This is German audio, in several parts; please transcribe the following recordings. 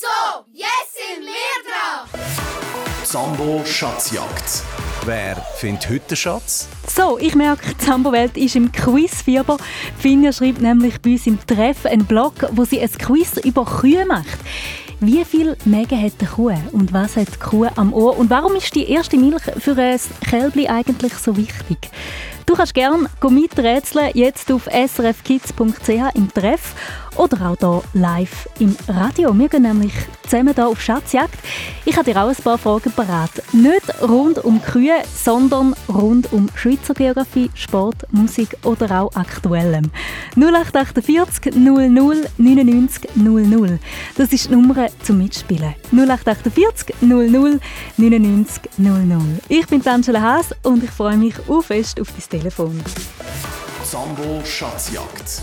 So, jetzt sind wir dran! Sambo Schatzjagd. Wer findet heute den Schatz? So, ich merke, die Sambo-Welt ist im Quizfieber. Finja schreibt nämlich bei uns im Treff einen Blog, wo sie ein Quiz über Kühe macht. Wie viel Mägen hat eine Kuh und was hat die Kuh am Ohr und warum ist die erste Milch für ein Kälbli eigentlich so wichtig? Du kannst gerne miträtseln, jetzt auf srfkids.ch im Treff oder auch hier live im Radio. Wir gehen nämlich zusammen hier auf Schatzjagd. Ich habe dir auch ein paar Fragen parat. Nicht rund um Kühe, sondern rund um Schweizer Geografie, Sport, Musik oder auch Aktuellem. 0848 00 99 00. Das ist die Nummer zum Mitspielen. 0848 00 99 00. Ich bin Angela Haas und ich freue mich auf fest auf dein Telefon. Sambo Schatzjagd.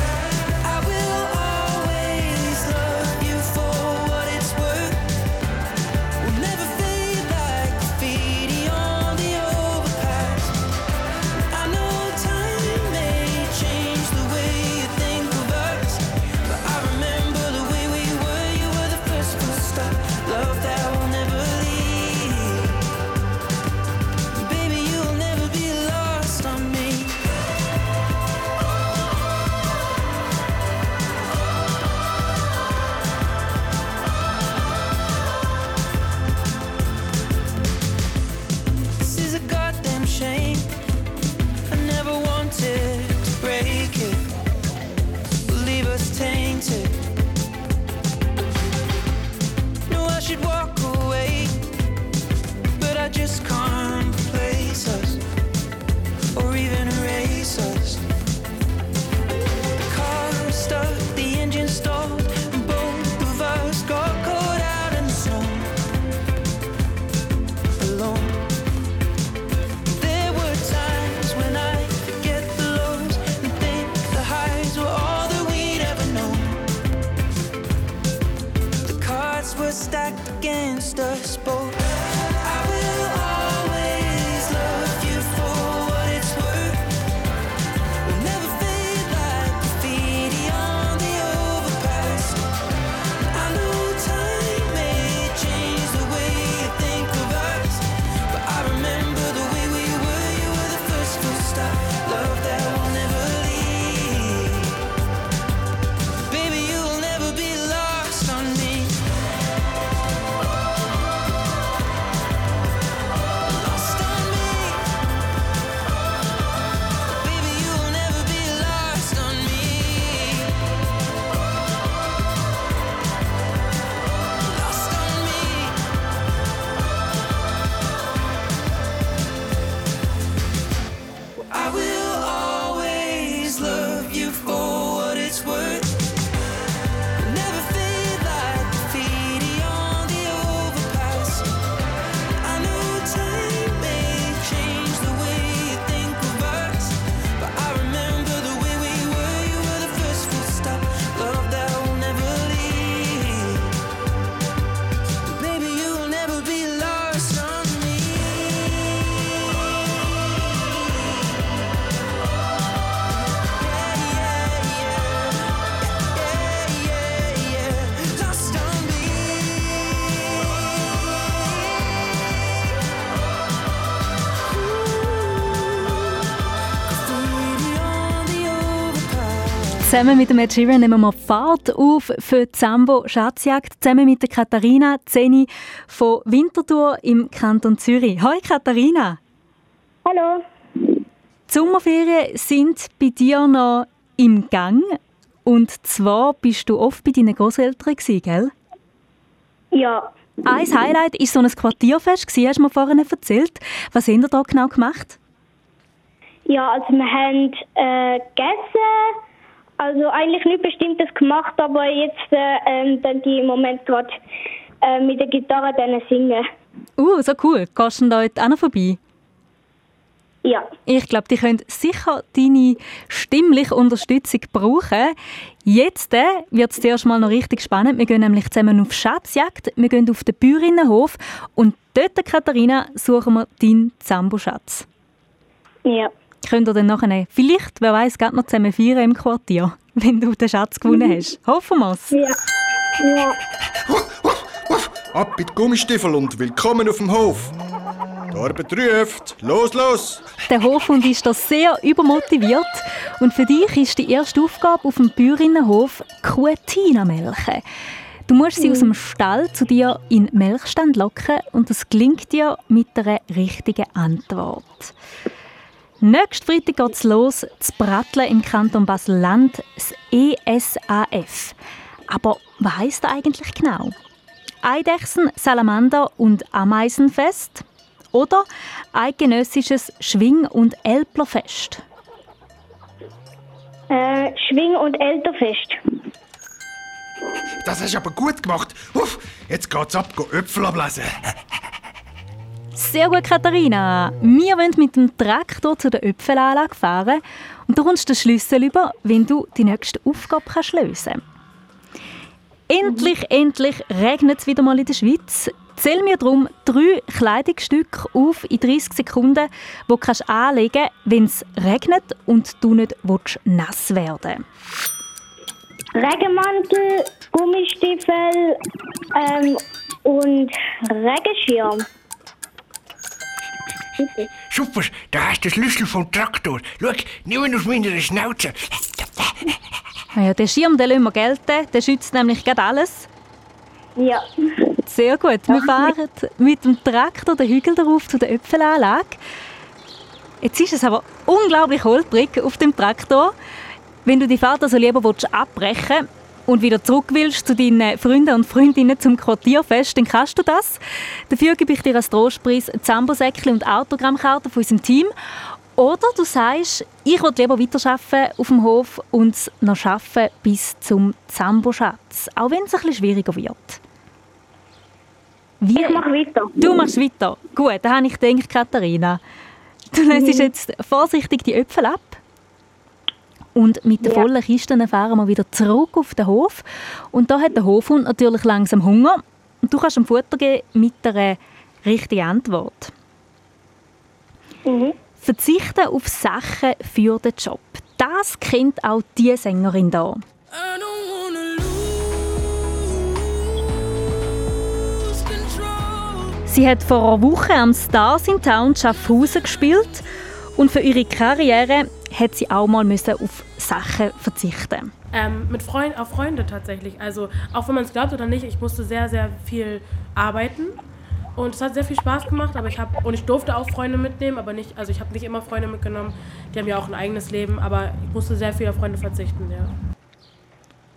Zusammen mit dem Ed Sheeran nehmen wir Fahrt auf für die Sambo Schatzjagd, zusammen mit der Katharina Zeni von Winterthur im Kanton Zürich. Hallo Katharina. Hallo. Die Sommerferien sind bei dir noch im Gang. Und zwar bist du oft bei deinen Großeltern, gell? Ja. Ein Highlight war so ein Quartierfest, hast du mir vorhin erzählt. Was habt ihr da genau gemacht? Ja, also wir haben äh, gegessen, also eigentlich nichts Bestimmtes gemacht, aber jetzt äh, ähm, dann die im Moment gerade äh, mit der Gitarre dann singen. Uh, so cool. Gehst du da heute auch noch vorbei? Ja. Ich glaube, die können sicher deine stimmliche Unterstützung brauchen. Jetzt äh, wird es zuerst mal noch richtig spannend. Wir gehen nämlich zusammen auf Schatzjagd. Wir gehen auf den Bäuerinnenhof und dort, Katharina, suchen wir deinen Zambo-Schatz. Ja. Könnt ihr dann nachher vielleicht, wer weiß, gerade noch zusammen feiern im Quartier, wenn du den Schatz gewonnen hast. Hoffen wir es. Ja. Ja. Ab mit Gummistiefel und willkommen auf dem Hof. Die Arbeit ruft. Los, los! Der Hofhund ist da sehr übermotiviert und für dich ist die erste Aufgabe auf dem Bäuerinnenhof Kuh Tina melken. Du musst sie aus dem Stall zu dir in den Melkstand locken und das gelingt dir mit einer richtigen Antwort. Nächsten Freitag geht es los, zu Bratteln im Kanton Basel-Land, das ESAF. Aber was heisst das eigentlich genau? Eidechsen, Salamander und Ameisenfest? Oder eidgenössisches Schwing- und Elplerfest? Äh, Schwing- und Elterfest. Das hast du aber gut gemacht. Uff, jetzt geht's ab, go Äpfel ablesen. Sehr gut, Katharina. Wir wollen mit dem Traktor zu der Öpfelanlage fahren und du kommst den Schlüssel über, wenn du die nächste Aufgabe kannst lösen. Endlich, endlich regnet es wieder mal in der Schweiz. Zähl mir darum drei Kleidungsstücke auf in 30 Sekunden, die du kannst anlegen wenn es regnet und du nicht willst, nass werden Regenmantel, Gummistiefel ähm, und Regenschirm. Super, da hast du den Schlüssel vom Traktor. Schau, nimm ihn aus meiner Schnauze. Ja, den Schirm den lassen wir gelten, der schützt nämlich gerade alles. Ja. Sehr gut. Wir fahren mit dem Traktor den Hügel darauf zu der Äpfelanlage. Jetzt ist es aber unglaublich holprig auf dem Traktor. Wenn du die Fahrt also lieber willst, abbrechen und wieder zurück willst zu deinen Freunden und Freundinnen zum Quartierfest, dann kannst du das. Dafür gebe ich dir als Trostpreis ein Zambosäckchen und Autogrammkarte von unserem Team. Oder du sagst, ich will lieber weiterarbeiten auf dem Hof und noch arbeiten bis zum Zambo-Schatz, auch wenn es ein bisschen schwieriger wird. Wie? Ich mache weiter. Du machst weiter. Gut, dann habe ich gedacht, Katharina. Du lässt jetzt vorsichtig die Äpfel ab. Und mit den Ja. vollen Kisten fahren wir wieder zurück auf den Hof. Und da hat der Hofhund natürlich langsam Hunger. Und du kannst ihm Futter geben mit einer richtigen Antwort. Mhm. Verzichten auf Sachen für den Job. Das kennt auch die Sängerin control. Sie hat vor einer Woche am Stars in Town Schaffhausen gespielt und für ihre Karriere hat sie auch mal müssen auf Sachen verzichten. Ähm, mit Freund, auf Freunde tatsächlich. Also auch wenn man es glaubt oder nicht, ich musste sehr, sehr viel arbeiten. Und es hat sehr viel Spaß gemacht, aber ich habe und ich durfte auch Freunde mitnehmen, aber nicht, also ich habe nicht immer Freunde mitgenommen. Die haben ja auch ein eigenes Leben, aber ich musste sehr viel auf Freunde verzichten, ja.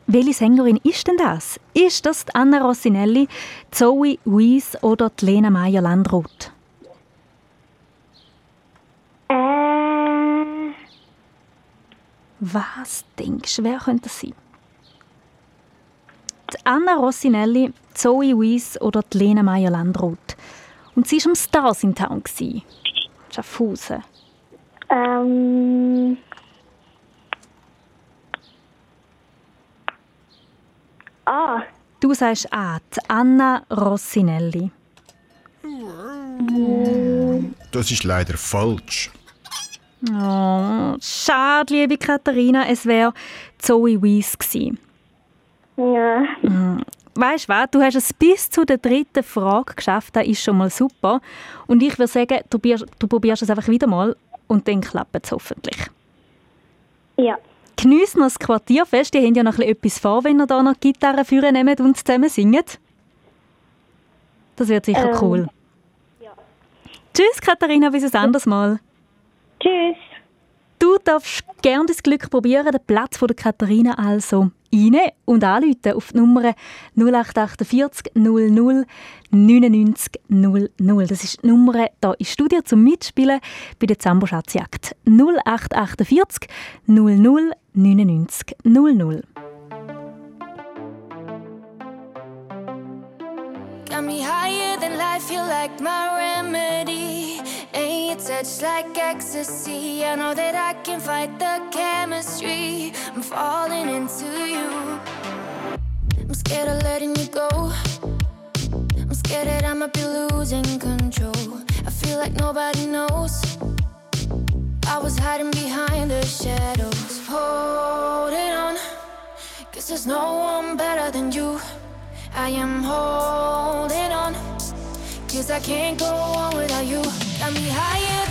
Welche Sängerin ist denn das? Ist das die Anna Rossinelli, Zoe Weiss oder die Lena Meyer-Landrut? Was denkst du, wer könnte das sein? Die Anna Rossinelli, Zoe Weiss oder die Lena Meyer-Landrut. Und sie war am Stars in Town. Schaffhausen. ähm, ah, Du sagst A, die Anna Rossinelli. Das ist leider falsch. Oh, schade, liebe Katharina, es wäre Zoe Weiss gewesen. ja. Weißt du was, du hast es bis zu der dritten Frage geschafft, das ist schon mal super. Und ich würde sagen, du probierst, du probierst es einfach wieder mal und dann klappt es hoffentlich. Ja. Geniessen noch das Quartierfest, die haben ja noch ein bisschen etwas vor, wenn ihr da noch Gitarre führen nehmt und zusammen singt. Das wird sicher Ähm, cool. Tschüss Katharina, bis ein anderes Mal. Tschüss. Du darfst gerne das Glück probieren, den Platz von der Katharina also rein und anrufen auf die Nummer 0848 00 99 00. Das ist die Nummer hier im Studio zum Mitspielen bei der Zambo Schatzjagd. 0848 00 99 00. Got me higher than life, you like my remedy. Touch like ecstasy. I know that I can fight the chemistry. I'm falling into you. I'm scared of letting you go. I'm scared that I might be losing control. I feel like nobody knows. I was hiding behind the shadows. Holding on. Cause there's no one better than you. I am holding on. Cause I can't go on without you. Got me higher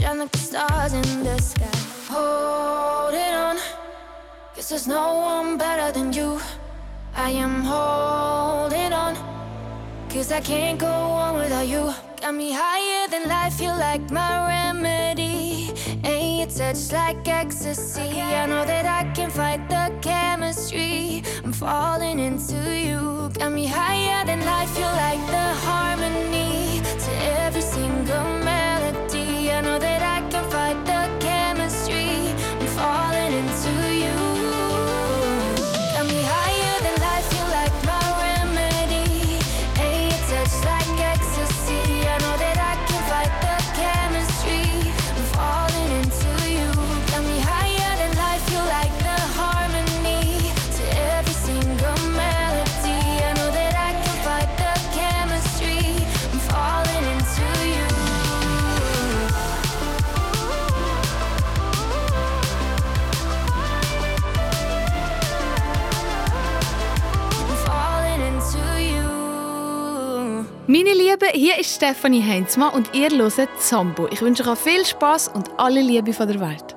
shine like the stars in the sky. Hold it on. Cause there's no one better than you. I am holding on. Cause I can't go on without you. Got me higher than life, you like my remedy. Ain't your touch like ecstasy. I know that I can fight the chemistry. I'm falling into you. Got me higher than life, you like the harmony. To every single melody. Stefanie Heinzmann und ihr hört Zambo. Ich wünsche euch viel Spaß und alle Liebe von der Welt.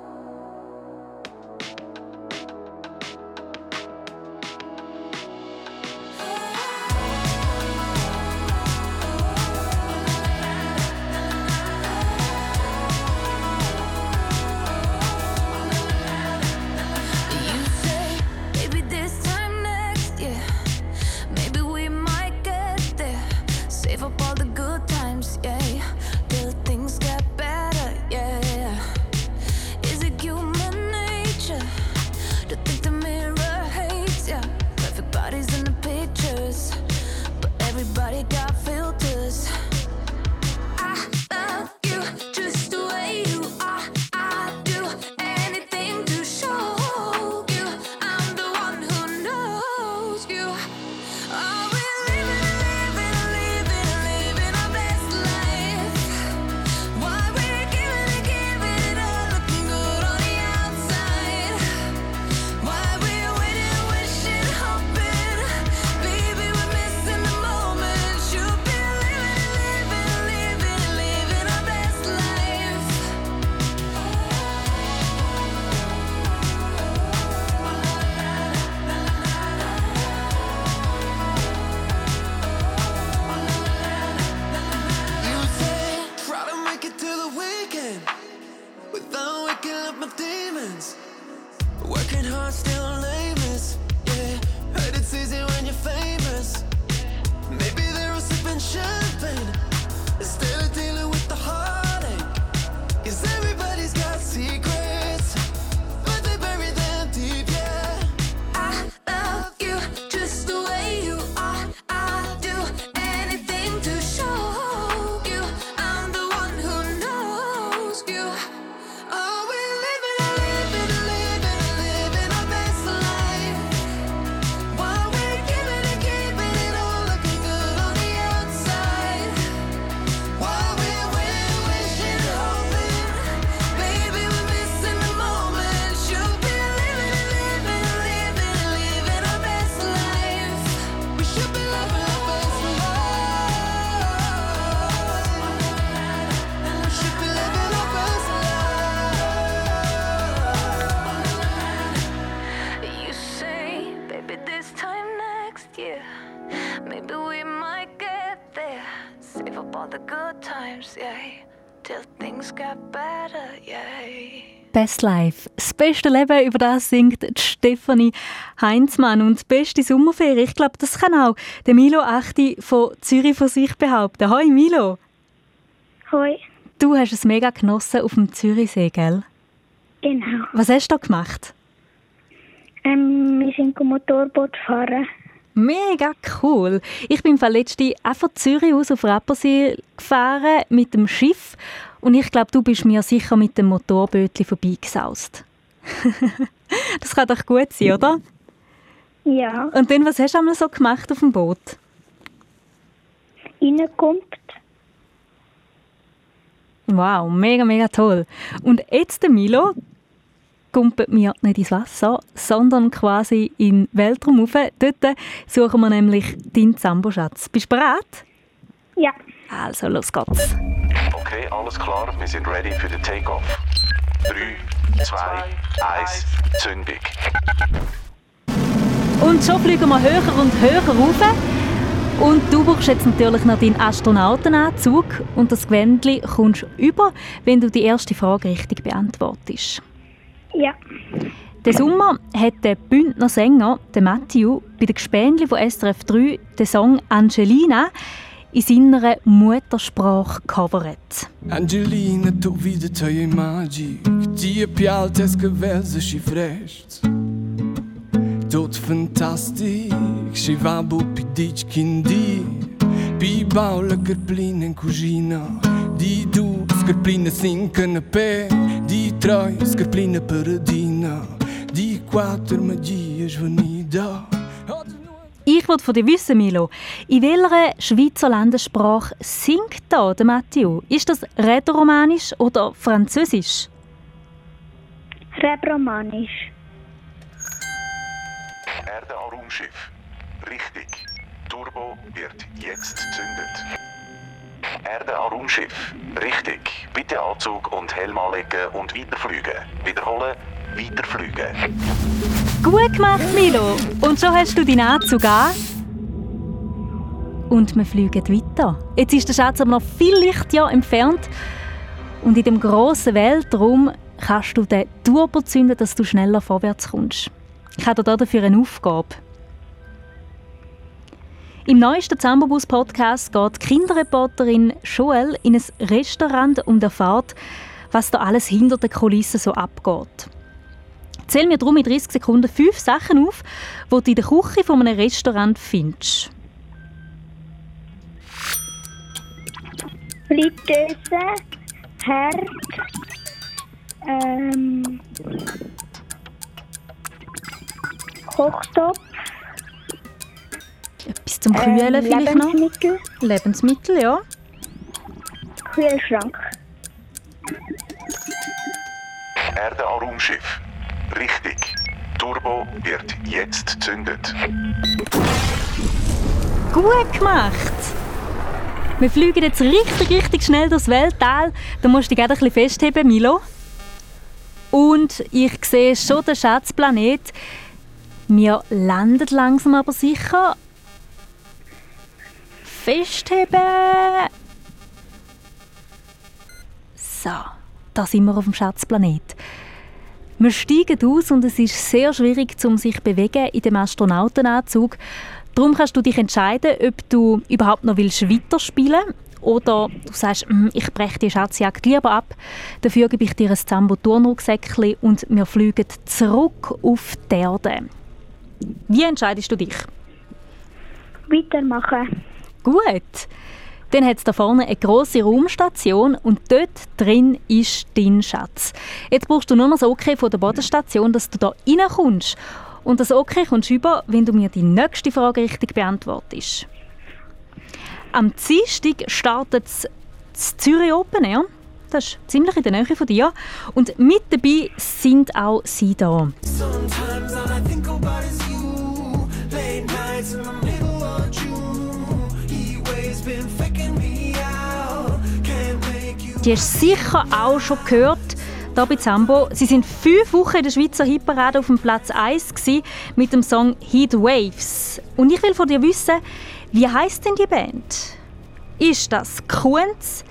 Best Life. Das beste Leben, über das singt Stefanie Heinzmann. Und die beste Sommerferie, ich glaube, das kann auch der Milo Achti von Zürich von sich behaupten. Hoi Milo. Hoi. Du hast es mega genossen auf dem Zürichsee, gell? Genau. Was hast du da gemacht? Ähm, wir sind Motorboot fahren. Mega cool. Ich bin letzte auch von Zürich aus auf Rappersee gefahren mit dem Schiff und ich glaube, du bist mir sicher mit dem Motorbötli vorbeigesaust. das kann doch gut sein, oder? Ja. Und dann, was hast du einmal so gemacht auf dem Boot? Reinkommt. Wow, mega, mega toll. Und jetzt, der Milo, kumpelt mir nicht ins Wasser, sondern quasi in den Weltraum rauf. Dort suchen wir nämlich deinen Zamboschatz. Bist du bereit? Ja. Also, los geht's. Okay, alles klar, wir sind ready für den Takeoff. 3, 2, 1, Zündung. Und schon fliegen wir höher und höher rauf. Und du brauchst jetzt natürlich noch deinen Astronautenanzug und das Gewändchen kommst über, wenn du die erste Frage richtig beantwortest. Ja. Den Sommer hat der Bündner Sänger, der Matthew, bei den Gespänli von SRF 3 den Song Angelina in seiner Muttersprache covert. Angelina, tu vida tua magic. Tia pialta che versa si frest Tot fantastic Si va bu pi dic kindi Pi baula carplina in cucina Di du scarplina sin canapé Di troi scarplina paradina. Di quattro magias venida Ich wollte von dir wissen, Milo, in welcher Schweizer Landessprache singt da der Matthew? Ist das Rätoromanisch oder Französisch? Rebromanisch. Erde an Raumschiff. Richtig. Turbo wird jetzt gezündet. Erde an Raumschiff. Richtig. Bitte Anzug und Helm anlegen und weiterfliegen. Wiederholen, weiterfliegen. Gut gemacht, Milo. Und schon hast du deinen Anzug an. Und wir fliegen weiter. Jetzt ist der Schatz aber noch viel Lichtjahr entfernt. Und in dem grossen Weltraum kannst du den Turbo zünden, dass du schneller vorwärts kommst. Ich habe dir dafür eine Aufgabe. Im neuesten Zambobus-Podcast geht Kinderreporterin Joel in ein Restaurant und erfährt, was da alles hinter den Kulissen so abgeht. Zähl mir darum in 30 Sekunden fünf Sachen auf, die du in der Küche von einem Restaurant findest. Fritteuse, Herd, ähm, Kochtopf, Etwas zum Kühlen ähm, vielleicht noch? Lebensmittel, Lebensmittel, ja. Kühlschrank. Erde an Raumschiff. Richtig. Turbo wird jetzt gezündet. Gut gemacht! Wir fliegen jetzt richtig, richtig schnell durchs Weltall. Da musst du dich gerade ein festheben, Milo. Und ich sehe schon den Schatzplanet. Wir landen langsam aber sicher. Festheben. So, da sind wir auf dem Schatzplanet. Wir steigen aus und es ist sehr schwierig, um sich zu bewegen in dem Astronautenanzug. Darum kannst du dich entscheiden, ob du überhaupt noch willst weiterspielen oder du sagst, «Mm, ich breche die Schatzjagd lieber ab. Dafür gebe ich dir ein Zambo-Turnrucksäckchen und wir fliegen zurück auf die Erde. Wie entscheidest du dich? Weitermachen. Gut. Dann hat es da vorne eine grosse Raumstation und dort drin ist dein Schatz. Jetzt brauchst du nur noch das Okay von der Bodenstation, dass du da reinkommst. Und das Okay kommst du über, wenn du mir die nächste Frage richtig beantwortest. Am Dienstag startet das Zürich Open Air. Das ist ziemlich in der Nähe von dir. Und mit dabei sind auch sie da. Sometimes all I think about is you. Late nights in the Die hast du sicher auch schon gehört. Hier bei Zambo. Sie sind fünf Wochen in der Schweizer Hitparade auf dem Platz 1 gewesen, mit dem Song Heat Waves. Und ich will von dir wissen, wie heißt denn die Band? Ist das Kunz,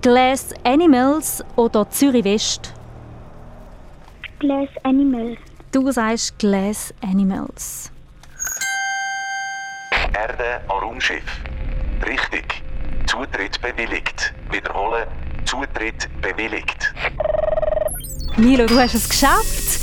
Glass Animals oder Zürich West? Glass Animals. Du sagst Glass Animals. Erde an Raumschiff. Richtig. Zutritt bewilligt. Wiederholen. Zutritt bewilligt. Milo, du hast es geschafft.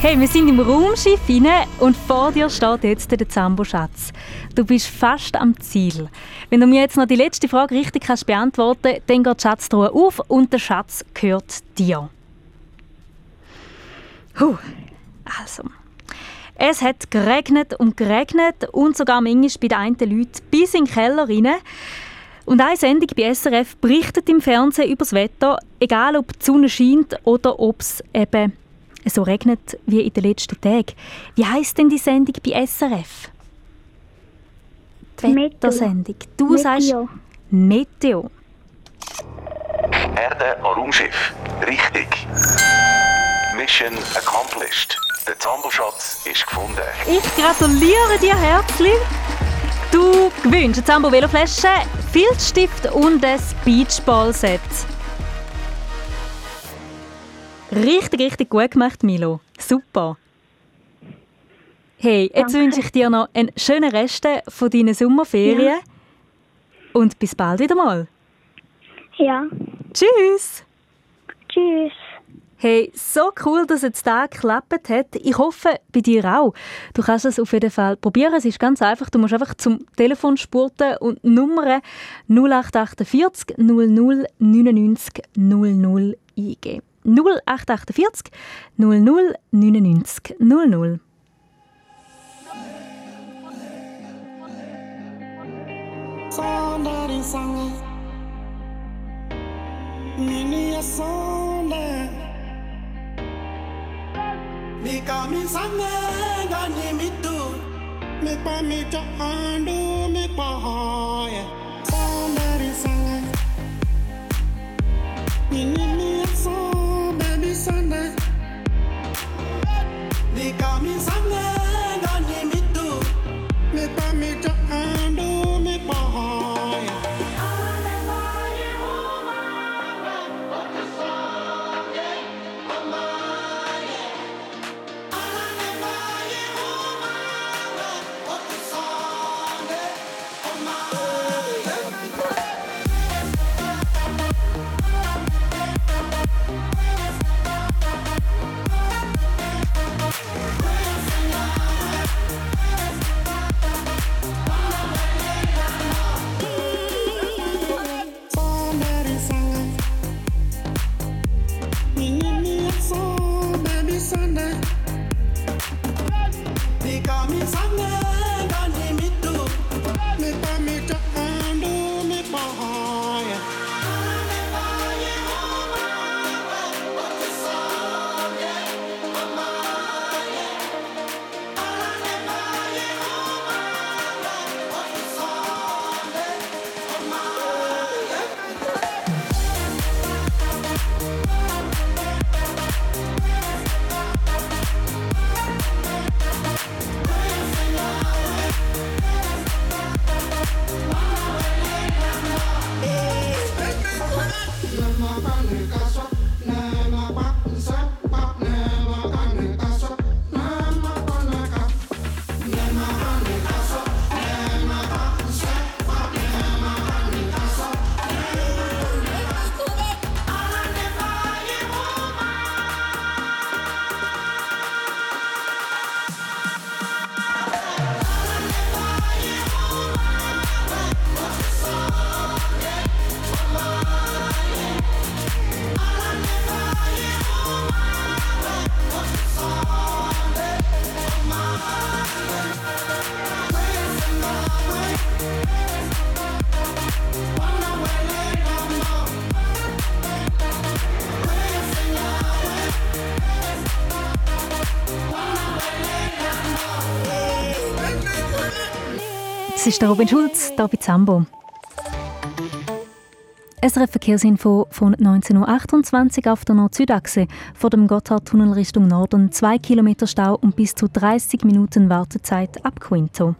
Hey, wir sind im Raumschiff rein und vor dir steht jetzt der Zambo-Schatz. Du bist fast am Ziel. Wenn du mir jetzt noch die letzte Frage richtig kannst beantworten dann geht die Schatztruhe auf und der Schatz gehört dir. Huh. Also. Es hat geregnet und geregnet und sogar manchmal bei den einen Leuten bis in den Keller rein. Und eine Sendung bei SRF berichtet im Fernsehen über das Wetter, egal ob die Sonne scheint oder ob es eben so regnet wie in den letzten Tagen. Wie heisst denn die Sendung bei SRF? Die. Wettersendung. Du Meteo. sagst Meteo. Erde an Raumschiff. Richtig. Mission accomplished. Der Zamboschatz ist gefunden. Ich gratuliere dir herzlich. Du gewinnst eine Zambo Veloflasche, Filzstift und ein Beachball-Set. Richtig, richtig gut gemacht, Milo. Super. Hey, jetzt Danke. wünsche ich dir noch einen schönen Rest von deinen Sommerferien. Und bis bald wieder mal. Ja. Tschüss. Tschüss. Hey, so cool, dass jetzt da geklappt hat. Ich hoffe, bei dir auch. Du kannst es auf jeden Fall probieren. Es ist ganz einfach. Du musst einfach zum Telefon spurten und die Nummer 0848 00 99 00 eingeben. 0848 00 99 00. Sonda sange Mini ya sonda Mika nikamesanga ni pa mekwa mito andu mekwa hoya sambari sanga ist der Robin Schulz, hier bei Zambo. SRF Verkehrsinfo von 19.28 Uhr auf der Nord-Süd-Achse vor dem Gotthardtunnel Richtung Norden 2 Kilometer Stau und bis zu 30 Minuten Wartezeit ab Quinto.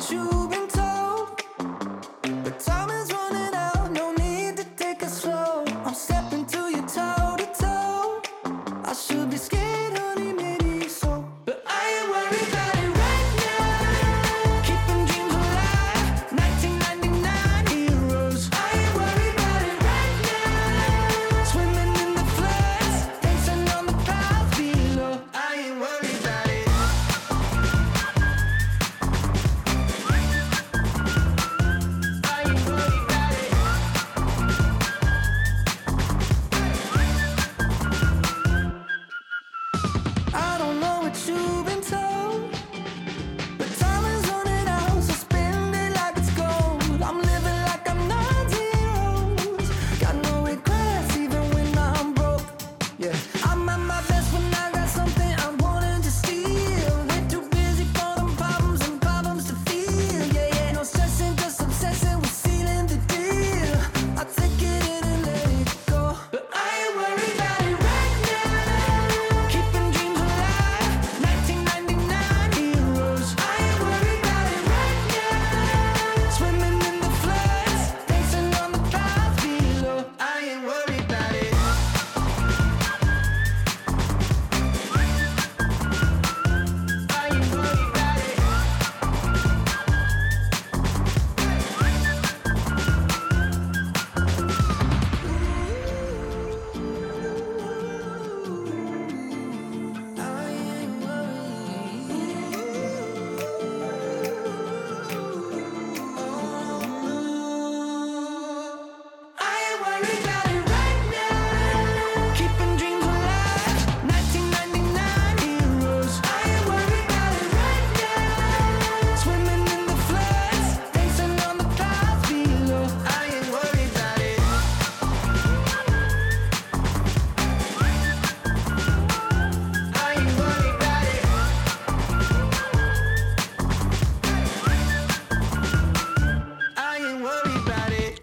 To. you?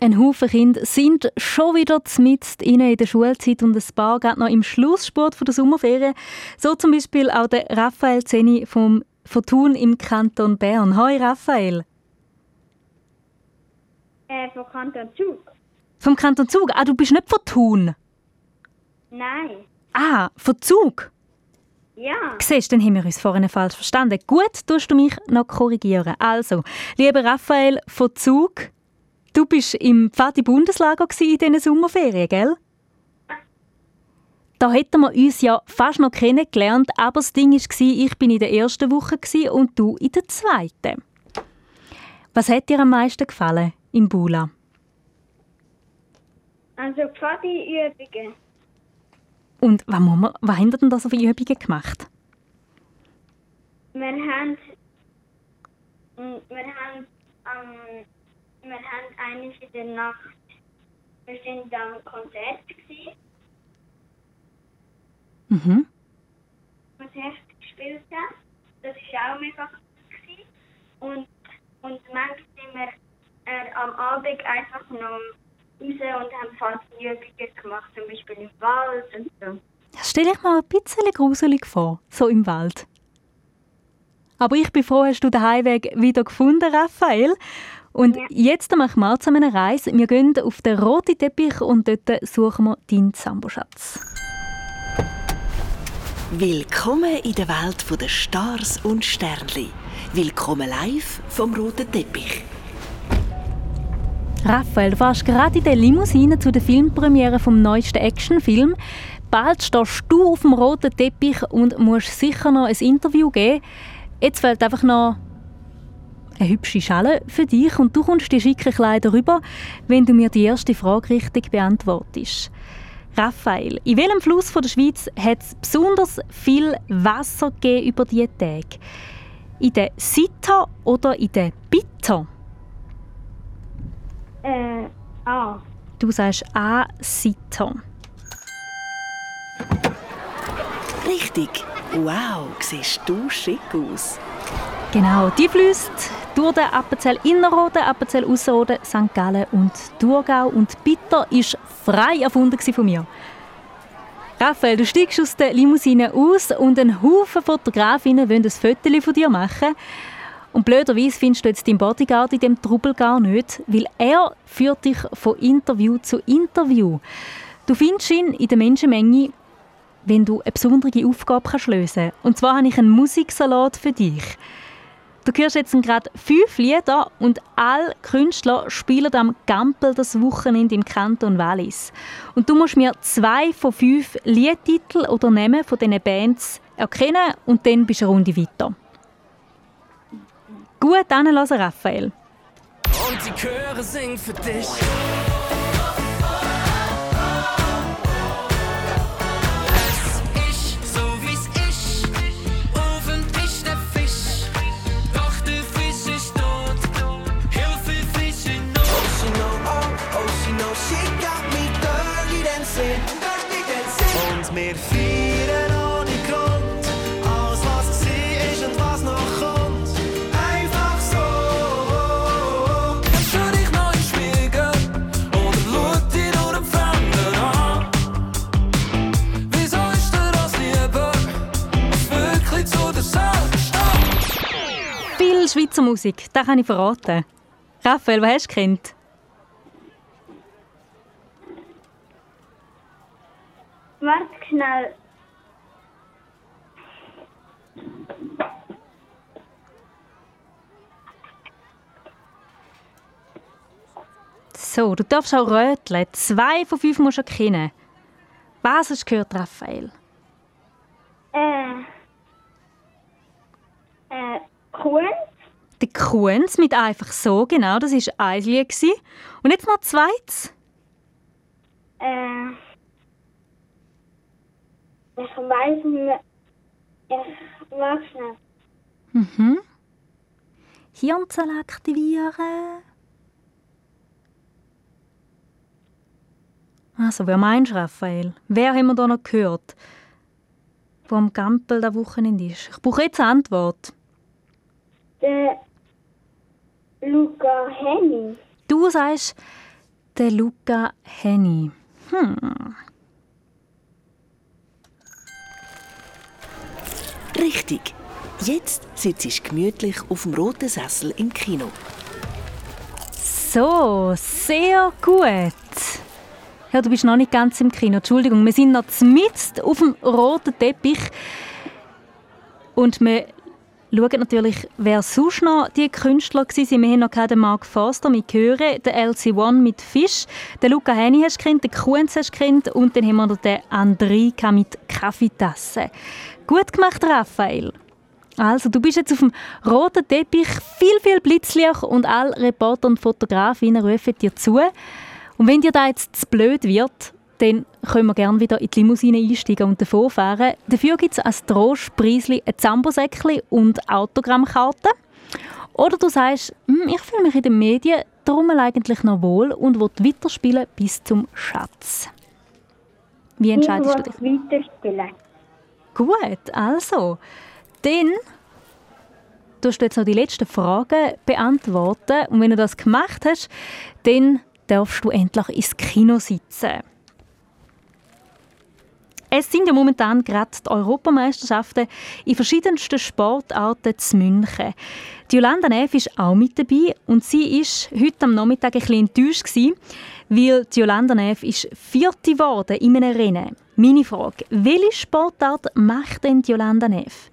Ein Haufen Kinder sind schon wieder mitten in der Schulzeit und ein paar gerade noch im Schlusssport der Sommerferien. So zum Beispiel auch der Raphael Zeni vom Fortun im Kanton Bern. Hoi Raphael. Äh, von Kanton Zug? Vom Kanton Zug. Ah, du bist nicht von Thun. Nein. Ah, von Zug. Ja. Siehst, dann haben wir uns vorhin falsch verstanden. Gut, tust du mich noch korrigieren. Also, lieber Raphael von Zug, du bist im Pfadi Bundeslager in diesen Sommerferien, gell? Da hätten wir uns ja fast noch kennengelernt, aber das Ding war, ich bin in der ersten Woche und du in der zweiten. Was hat dir am meisten gefallen im Bula? Also Pfadi-Übungen. Und was, muss man, was haben denn da so für Übungen gemacht? Wir haben, wir haben, ähm, wir haben eigentlich in der Nacht, wir sind am Konzert gewesen, Mhm. Konzert gespielt haben. Das war auch mega cool. Und, und manchmal sind wir äh, am Abend einfach noch raus und haben fast Übungen gemacht, zum Beispiel im Wald und so. Das stelle ich mir ein bisschen gruselig vor, so im Wald. Aber ich bin froh, hast du den Heimweg wieder gefunden, Raphael. Und jetzt machen wir zusammen eine Reise. Wir gehen auf den roten Teppich und dort suchen wir deinen Samboschatz. Willkommen in der Welt der Stars und Sternli. Willkommen live vom roten Teppich. Raphael, du fährst gerade in der Limousine zu der Filmpremiere vom neuesten Actionfilm. Bald stehst du auf dem roten Teppich und musst sicher noch ein Interview geben. Jetzt fehlt einfach noch eine hübsche Schale für dich und du kommst die schicken Kleider rüber, wenn du mir die erste Frage richtig beantwortest. Raphael, in welchem Fluss von der Schweiz hat es besonders viel Wasser gegeben über diese Tage? In der Sita oder in der Bitter? Äh, ah. Du sagst A, Sita. Richtig. Wow, siehst du schick aus. Genau, die fließt durch den Appenzell Innerrhoden, Appenzell Ausserrhoden, St. Gallen und Thurgau. Und Bitter ist frei erfunden von mir. Raphael, du steigst aus der Limousine aus und ein Haufen Fotografinnen wollen ein Foto von dir machen. Und blöderweise findest du jetzt deinen Bodyguard in dem Trubel gar nicht, weil er führt dich von Interview zu Interview. Du findest ihn in der Menschenmenge, wenn du eine besondere Aufgabe lösen kannst. Und zwar habe ich einen Musiksalat für dich. Du hörst jetzt gerade fünf Lieder und alle Künstler spielen am Gampel das Wochenende im Kanton Wallis. Und du musst mir zwei von fünf Liedtiteln oder Namen von diesen Bands erkennen und dann bist du eine Runde weiter. Gut anhören, Raphael. Und die Chöre singen für dich. Viel Schweizer Musik, das kann ich verraten. Raphael, was hast du kennt? Warte schnell. So, du darfst auch röteln. Zwei von fünf musst du kennen. Was hast du gehört, Raphael? Äh. Äh, Kuhn. Die Kunz mit einfach so, genau, das war ein Lied. gewesen. Und jetzt noch zweites. Äh. Ich weiß nicht. Ich warte schnell. Mhm. Hirnzellen aktivieren. Also, wer meinst du, Raphael? Wer haben wir da noch gehört? Wo am Gampel der Wochenende ist? Ich brauche jetzt eine Antwort. Der Luca Henny. Du sagst, der Luca Henny. Hm. Richtig. Jetzt sitzt du gemütlich auf dem roten Sessel im Kino. So, sehr gut. Ja, du bist noch nicht ganz im Kino. Entschuldigung, wir sind noch mitten auf dem roten Teppich. Und wir schauen natürlich, wer sonst noch die Künstler waren. Wir haben noch den Mark Forster mit Hören, den LC1 mit Fisch, den Luca Henny hast du kennt, den Kuhns hast du kennt und dann haben wir noch den Andrika mit Kaffeetasse. Gut gemacht, Raphael. Also, du bist jetzt auf dem roten Teppich, viel, viel Blitzlicht und alle Reporter und Fotografinnen rufen dir zu. Und wenn dir da jetzt zu blöd wird, dann können wir gerne wieder in die Limousine einsteigen und davonfahren. Dafür gibt es als Trostpreisli ein Zambosäckchen und Autogrammkarten. Oder du sagst, «Hm, ich fühle mich in den Medien darum eigentlich noch wohl und will weiterspielen bis zum Schatz. Wie entscheidest du dich? Ich weiterspielen. Gut, also. Dann tust du jetzt noch die letzten Fragen beantworten. Und wenn du das gemacht hast, dann darfst du endlich ins Kino sitzen. Es sind ja momentan gerade die Europameisterschaften in verschiedensten Sportarten zu München. Die Jolanda Neff ist auch mit dabei und sie ist heute am Nachmittag ein bisschen enttäuscht gewesen, weil die Jolanda Neff ist Vierte geworden in einem Rennen. Meine Frage, welche Sportart macht denn die Jolanda Neff?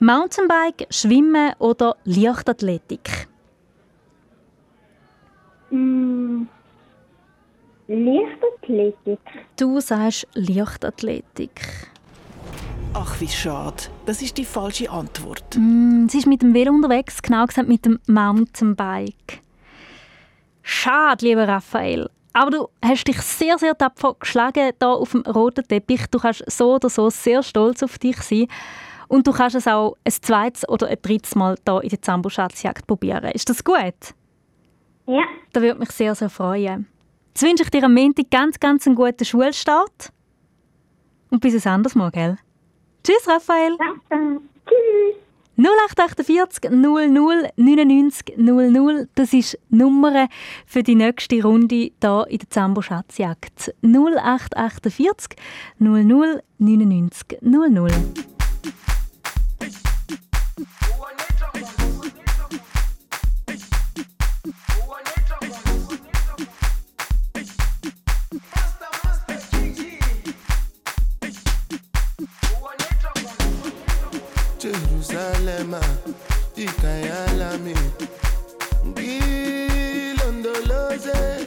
Mountainbike, Schwimmen oder Leichtathletik? Mm, Leichtathletik. Du sagst Leichtathletik. Ach, wie schade. Das ist die falsche Antwort. Mm, sie ist mit dem Velo unterwegs, genau gesagt mit dem Mountainbike. Schade, lieber Raphael. Aber du hast dich sehr, sehr tapfer geschlagen hier auf dem roten Teppich. Du kannst so oder so sehr stolz auf dich sein. Und du kannst es auch ein zweites oder ein drittes Mal hier in der Zambo-Schatzjagd probieren. Ist das gut? Ja. Das würde mich sehr, sehr freuen. Jetzt wünsche ich dir am Montag ganz, ganz einen guten Schulstart. Und bis ein anderes Mal, gell? Tschüss, Raphael. Danke. Tschüss. 0848 00 99 00. Das ist die Nummer für die nächste Runde hier in der Zambo Schatzjagd. 0848 00 99 00. Salema, the Gilondoloze.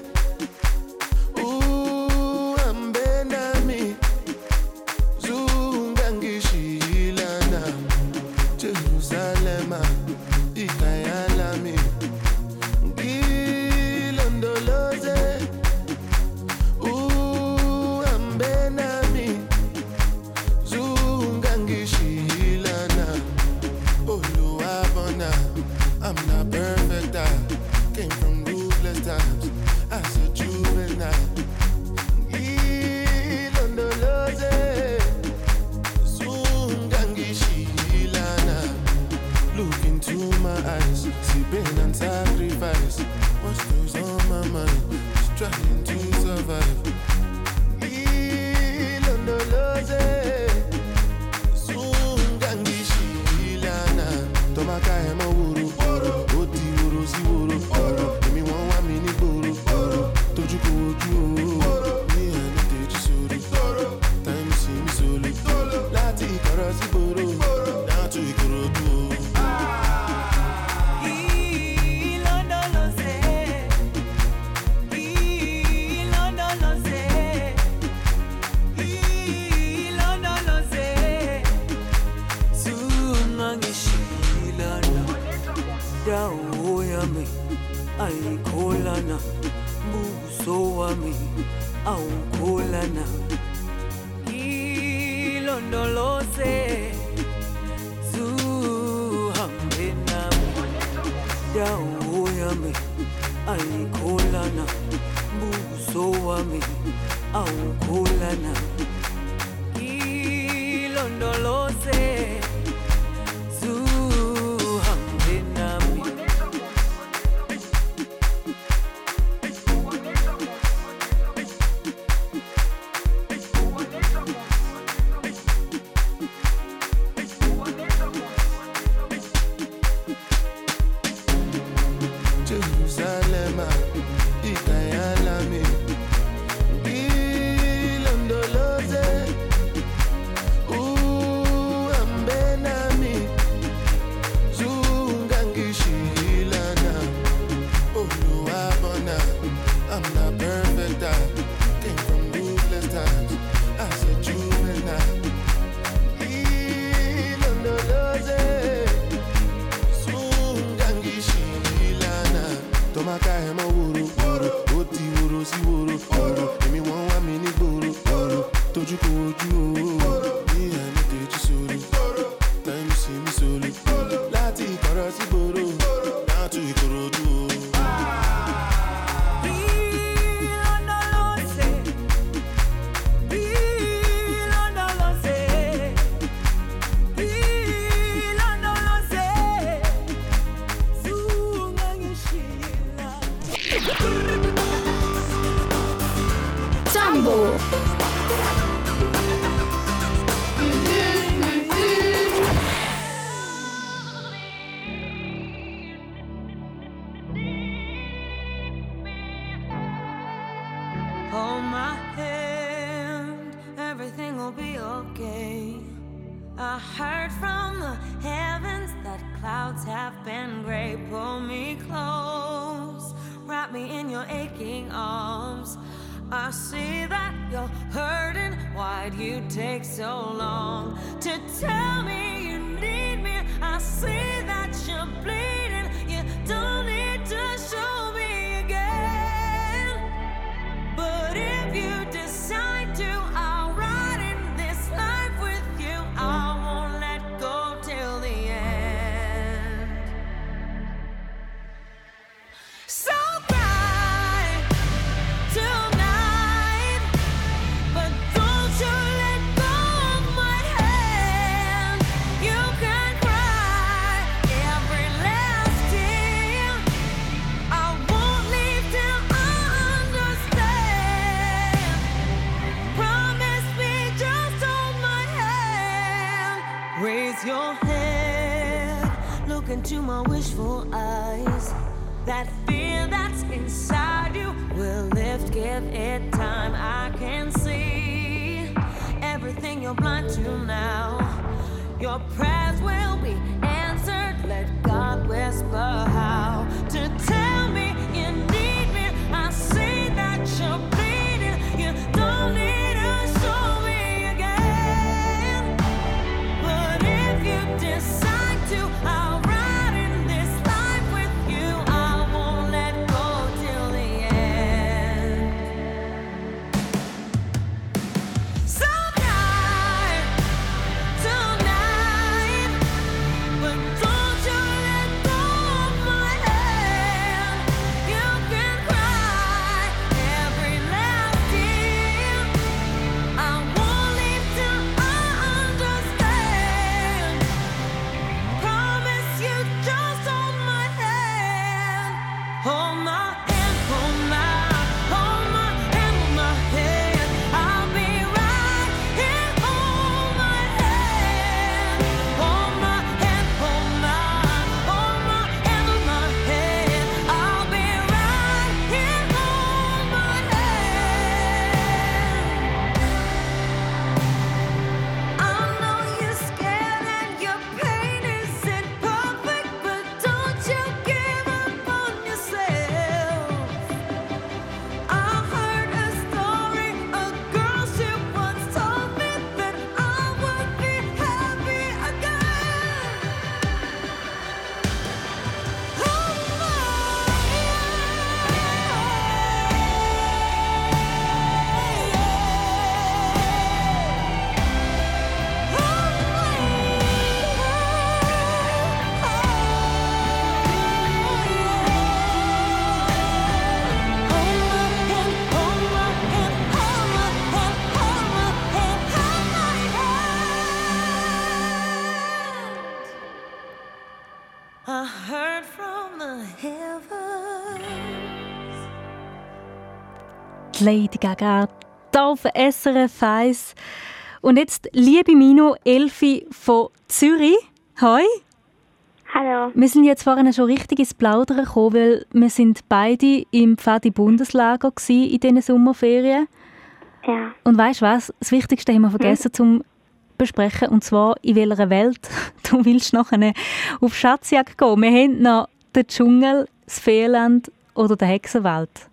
Lady Gaga hier auf SRF 1. Und jetzt, liebe Mino, Elfi von Zürich. Hoi. Hallo. Wir sind jetzt vorhin schon richtig ins Plaudern gekommen, weil wir sind beide im Pfadi-Bundslager gsi in diesen Sommerferien. Ja. Und weißt du was? Das Wichtigste haben wir vergessen zum besprechen, und zwar in welcher Welt du willst nachher auf Schatzjagd gehen. Wir haben noch den Dschungel, das Feenland oder den Hexenwald.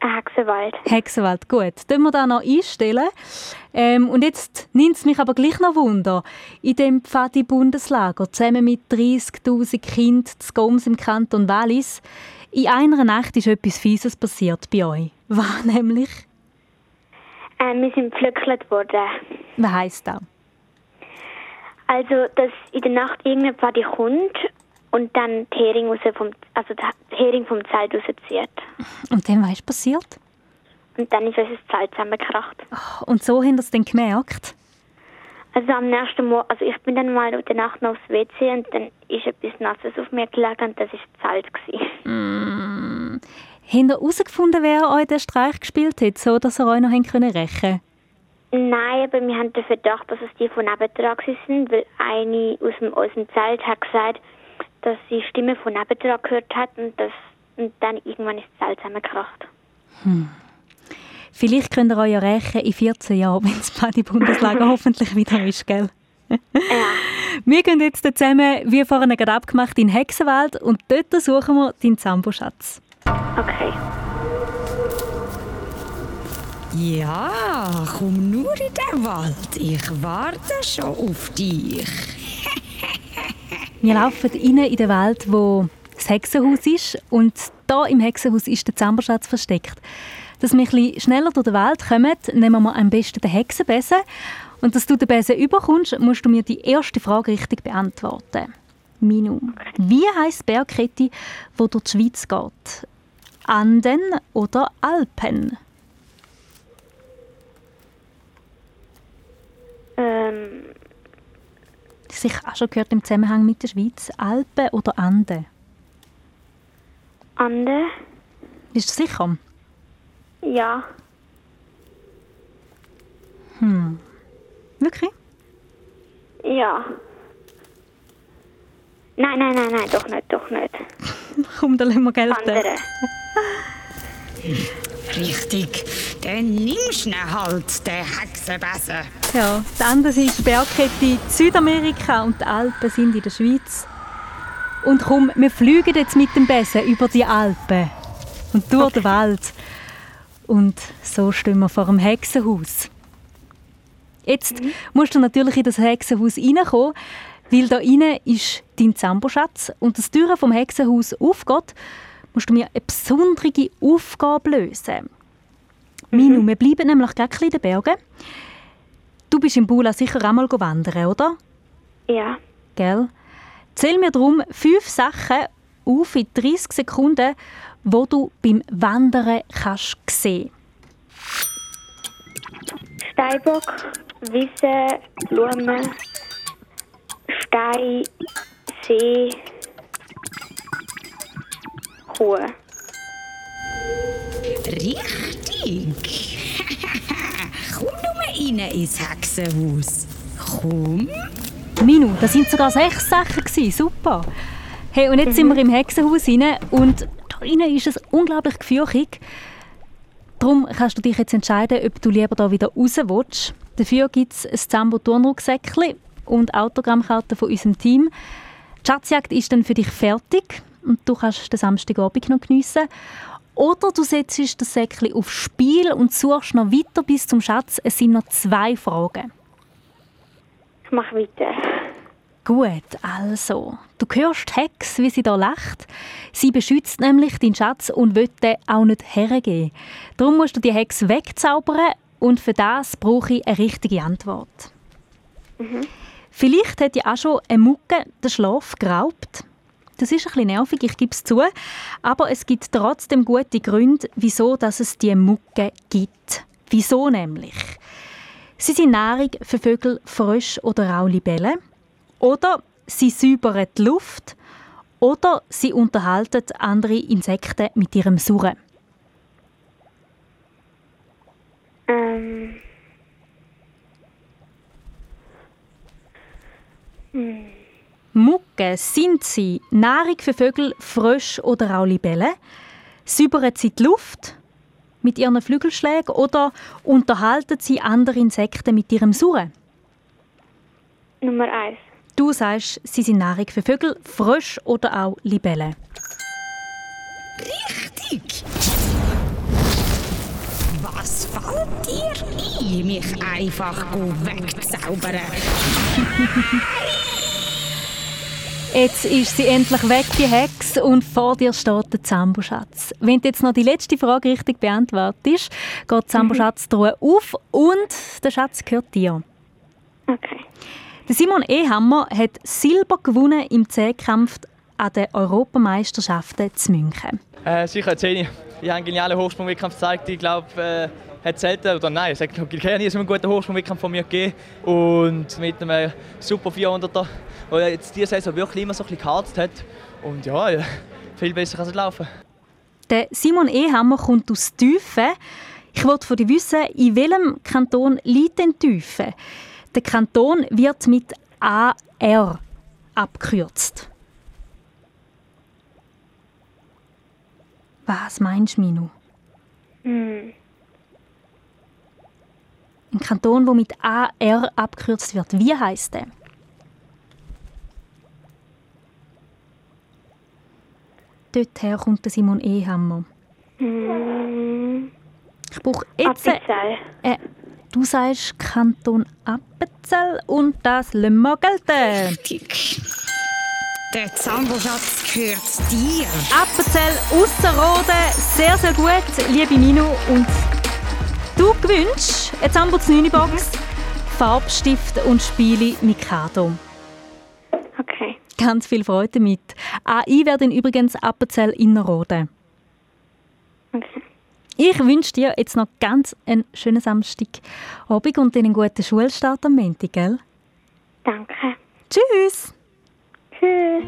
Hexenwald. Hexenwald, gut. Dann wir da noch einstellen. Ähm, und jetzt nimmt es mich aber gleich noch Wunder. In dem Pfadi-Bundeslager, zusammen mit 30'000 Kindern zu Goms im Kanton Wallis, in einer Nacht ist etwas Fieses passiert bei euch. Was nämlich? Äh, wir sind pflückelt worden. Was heisst das? Also, dass in der Nacht irgendein Pfadi kommt und dann die Hering, vom, also die Hering vom Zelt rauszieht. Und dann, was ist passiert? Und dann ist unser Zelt zusammengekracht. Und so haben ihr es dann gemerkt? Also am nächsten Morgen, also ich bin dann mal in der Nacht noch aufs WC und dann ist etwas Nasses auf mir gelegen und das war das Zelt. Gewesen. Mm. Habt ihr herausgefunden, wer euch den Streich gespielt hat, so dass ihr euch noch rächen können? Nein, aber wir haben den Verdacht, dass es die von nebendran sind, weil eine aus dem, aus dem Zelt hat gesagt, dass sie Stimme von nebendran gehört hat und, das, und dann irgendwann ist das Zelt zusammengekracht. Hm. Vielleicht könnt ihr euch ja rächen in 14 Jahren, wenn das Pfadi-Bundeslager hoffentlich wieder ist, gell? ja. Wir gehen jetzt zusammen, wie vorhin gerade abgemacht, in den Hexenwald und dort suchen wir deinen Zambo-Schatz. Okay. Ja, komm nur in den Wald. Ich warte schon auf dich. Wir laufen rein in den Wald, wo das Hexenhaus ist und da im Hexenhaus ist der Zamberschatz versteckt. Dass wir ein schneller durch den Wald kommen, nehmen wir am besten den Hexenbesen. Und dass du den Besen überkommst, musst du mir die erste Frage richtig beantworten. Minu, wie heisst die Bergkette, die durch die Schweiz geht? Anden oder Alpen? Ähm, Sicher auch schon gehört im Zusammenhang mit der Schweiz. Alpen oder Anden? Ande? Bist du sicher? Ja. Hm. Wirklich? Ja. Nein, nein, nein, nein, doch nicht, doch nicht. Komm, dann lassen wir gelten. Andere. Richtig. Dann nimmst du halt, den Hexenbesen. Ja, die Anden sind die Bergkette in Südamerika und die Alpen sind in der Schweiz. Und komm, wir fliegen jetzt mit dem Besen über die Alpen und durch den Wald. Und so stehen wir vor dem Hexenhaus. Jetzt musst du natürlich in das Hexenhaus reinkommen, weil da innen ist dein Zamboschatz und das Türen vom Hexenhaus aufgeht, musst du mir eine besondere Aufgabe lösen. Minu, wir bleiben nämlich gleich in den Bergen. Du bist im Bula sicher auch mal wandern, oder? Ja. Gell? Zähl mir darum fünf Sachen auf in 30 Sekunden, wo du beim Wandern kannst sehen. Steinbock, Wiese, Blumen, Stein, See, Kuh. Richtig. Rein ins Hexenhaus. Komm. Minu, das sind sogar sechs Sachen gewesen. Super. Hey, und jetzt sind wir im Hexenhaus rein und da innen ist es unglaublich gefürchtig. Darum kannst du dich jetzt entscheiden, ob du lieber da wieder raus willst. Dafür gibt es ein Zambo Turnrucksäckchen und Autogrammkarten von unserem Team. Die Schatzjagd ist dann für dich fertig und du kannst den Samstagabend noch geniessen. Oder du setzt das Säckchen aufs Spiel und suchst noch weiter bis zum Schatz. Es sind noch zwei Fragen. Ich mache weiter. Gut, also. Du hörst die Hex, wie sie da lacht. Sie beschützt nämlich deinen Schatz und will den auch nicht hergeben. Darum musst du die Hex wegzaubern und für das brauche ich eine richtige Antwort. Vielleicht hat ja auch schon eine Mucke den Schlaf geraubt. Das ist ein bisschen nervig, ich gebe es zu. Aber es gibt trotzdem gute Gründe, wieso dass es diese Mucke gibt. Wieso nämlich? Sie sind Nahrung für Vögel, Frösche oder auch. Oder sie säubern die Luft. Oder sie unterhalten andere Insekten mit ihrem Surren. Ähm. Hm. Mucke sind sie Nahrung für Vögel, Frösche oder auch Libellen. Säubern sie die Luft mit ihren Flügelschlägen oder unterhalten sie andere Insekten mit ihrem Surren? Nummer eins. Du sagst, sie sind Nahrung für Vögel, Frösche oder auch Libellen. Richtig. Was fällt dir ein, mich einfach wegzaubern? Jetzt ist sie endlich weg, die Hex, und vor dir steht der Zamboschatz. Wenn du jetzt noch die letzte Frage richtig beantwortest, geht der Zamboschatz mhm. auf und der Schatz gehört dir. Okay. Der Simon Ehammer hat Silber gewonnen im Zehnkampf an den Europameisterschaften zu München. Äh, sicher 10. Ich habe einen genialen Hochsprungwettkampf gezeigt. Ich glaube, äh, hat selten, oder nein, es hat nie so einen guten Hochsprungwettkampf von mir gegeben. Und mit einem super 400er, der jetzt diese Saison wirklich immer so ein bisschen geharzt hat. Und ja, viel besser kann es laufen. Der Simon Ehammer kommt aus Tüfen. Ich wollte von dir wissen, in welchem Kanton liegt denn Tüfen? Der Kanton wird mit AR abgekürzt. Was meinst du, Minu? Hm. Ein Kanton, der mit AR abgekürzt wird. Wie heißt der? Dorther kommt der Simon Ehammer. Hm. Ich brauche jetzt. Appenzell. Äh, du sagst Kanton Appenzell und das lassen wir gelten. Der Zamboschatz gehört dir. Appenzell Ausserrhoden, sehr, sehr gut, liebe Minu. Und du gewünschst eine Zamboz 9 Box, Farbstift und Spiele Mikado. Okay. Ganz viel Freude damit. Auch ich werde übrigens Appenzell Innerrhoden. Okay. Ich wünsche dir jetzt noch ganz einen schönen Samstagabend und einen guten Schulstart am Montag, gell? Danke. Tschüss! Tschüss.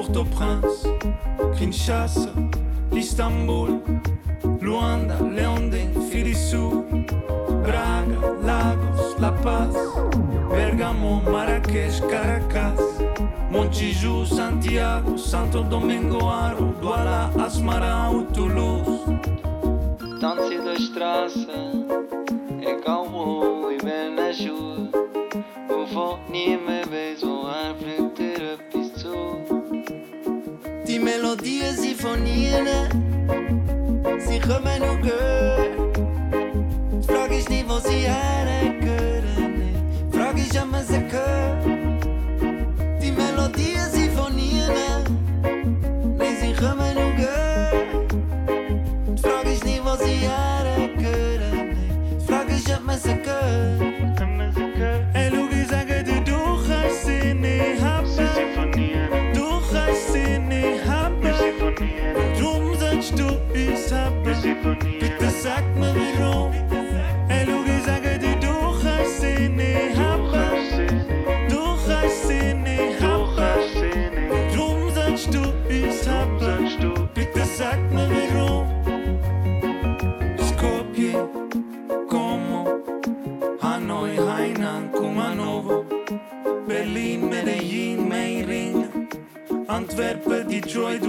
Port-au-Prince, Kinshasa, Istanbul, Luanda, Leonding, Firisou, Braga, Lagos, La Paz, Bergamo, Marrakech, Caracas, Montijo, Santiago, Santo Domingo, Aro, Douala, Asmara ou Toulouse. Tanze da Straße, egal wo ich bin, na Schuhe, Die Melodien, sie von ihnen, sie kommen und gehen. Die Frage ist nicht, wo sie hergehören, die Frage ist, ob man sie hört.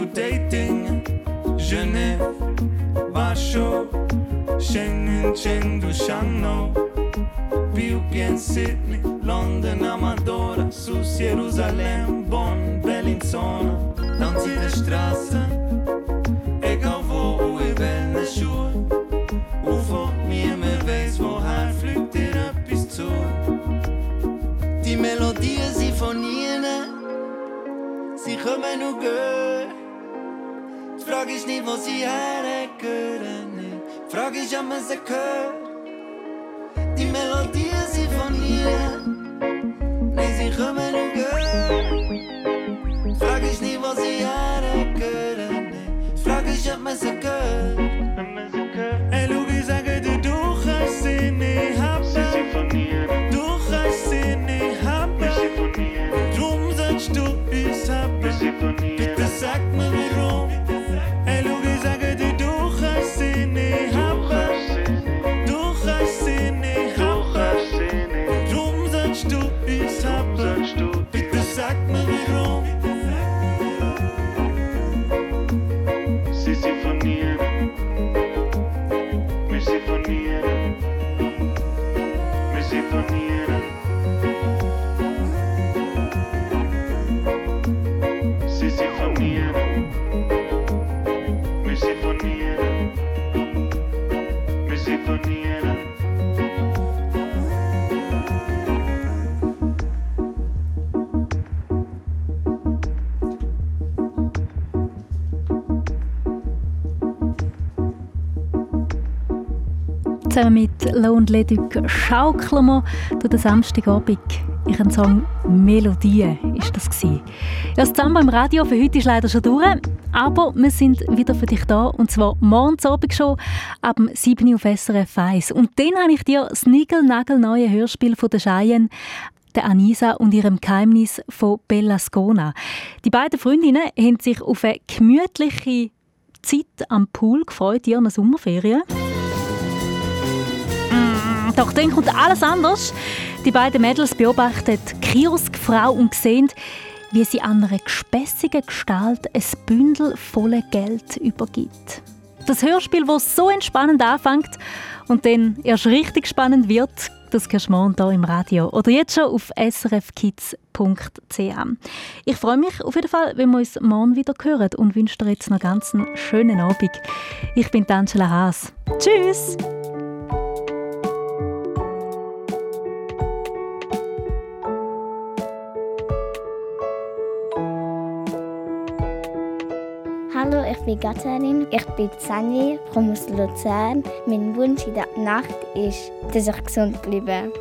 Und Dating, Genève, Warschau, Schengen, Chengdu, Shanghai, Bilbien, Sydney, London, Amadora, Sus, Jerusalem, Bonn, Bellinzona, der Straße, egal wo, ich will ne Schuhe. Ufo, niemand weiß, woher fliegt dir etwas zu. Die Melodien, von ihnen, sie kommen und gehen. Die Frage ist nicht, wo sie hergehören, nee. die Frage ist, ob man sie hört. Die Melodien, sie von ihnen, nein, sie kommen Zusammen mit Lone Leduc schaukeln wir durch den Samstagabend. Ihren Song «Melodie» ist das gewesen. Das Zamba im Radio für heute ist leider schon durch, aber wir sind wieder für dich da und zwar morgens Abend schon ab dem 7 Uhr auf SRF 1. Und dann habe ich dir das nigel-nagel-neue Hörspiel von der Cheyenne der Anisa und ihrem Geheimnis von Bella Scona. Die beiden Freundinnen haben sich auf eine gemütliche Zeit am Pool gefreut in ihren Sommerferien. Doch dann kommt alles anders. Die beiden Mädels beobachten Kioskfrau und sehen, wie sie einer gespässigen Gestalt ein Bündel voller Geld übergibt. Das Hörspiel, das so entspannend anfängt und dann erst richtig spannend wird, das kannst du morgen hier im Radio oder jetzt schon auf srfkids.ch. Ich freue mich auf jeden Fall, wenn wir uns morgen wieder hören und wünsche dir jetzt noch ganz einen schönen Abend. Ich bin Angela Haas. Tschüss! Bin Katharin, ich bin Sanni, komme aus Luzern. Mein Wunsch in der Nacht ist, dass ich gesund bleibe.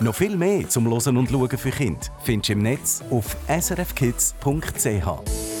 Noch viel mehr zum Hören und Schauen für Kinder findest du im Netz auf srfkids.ch.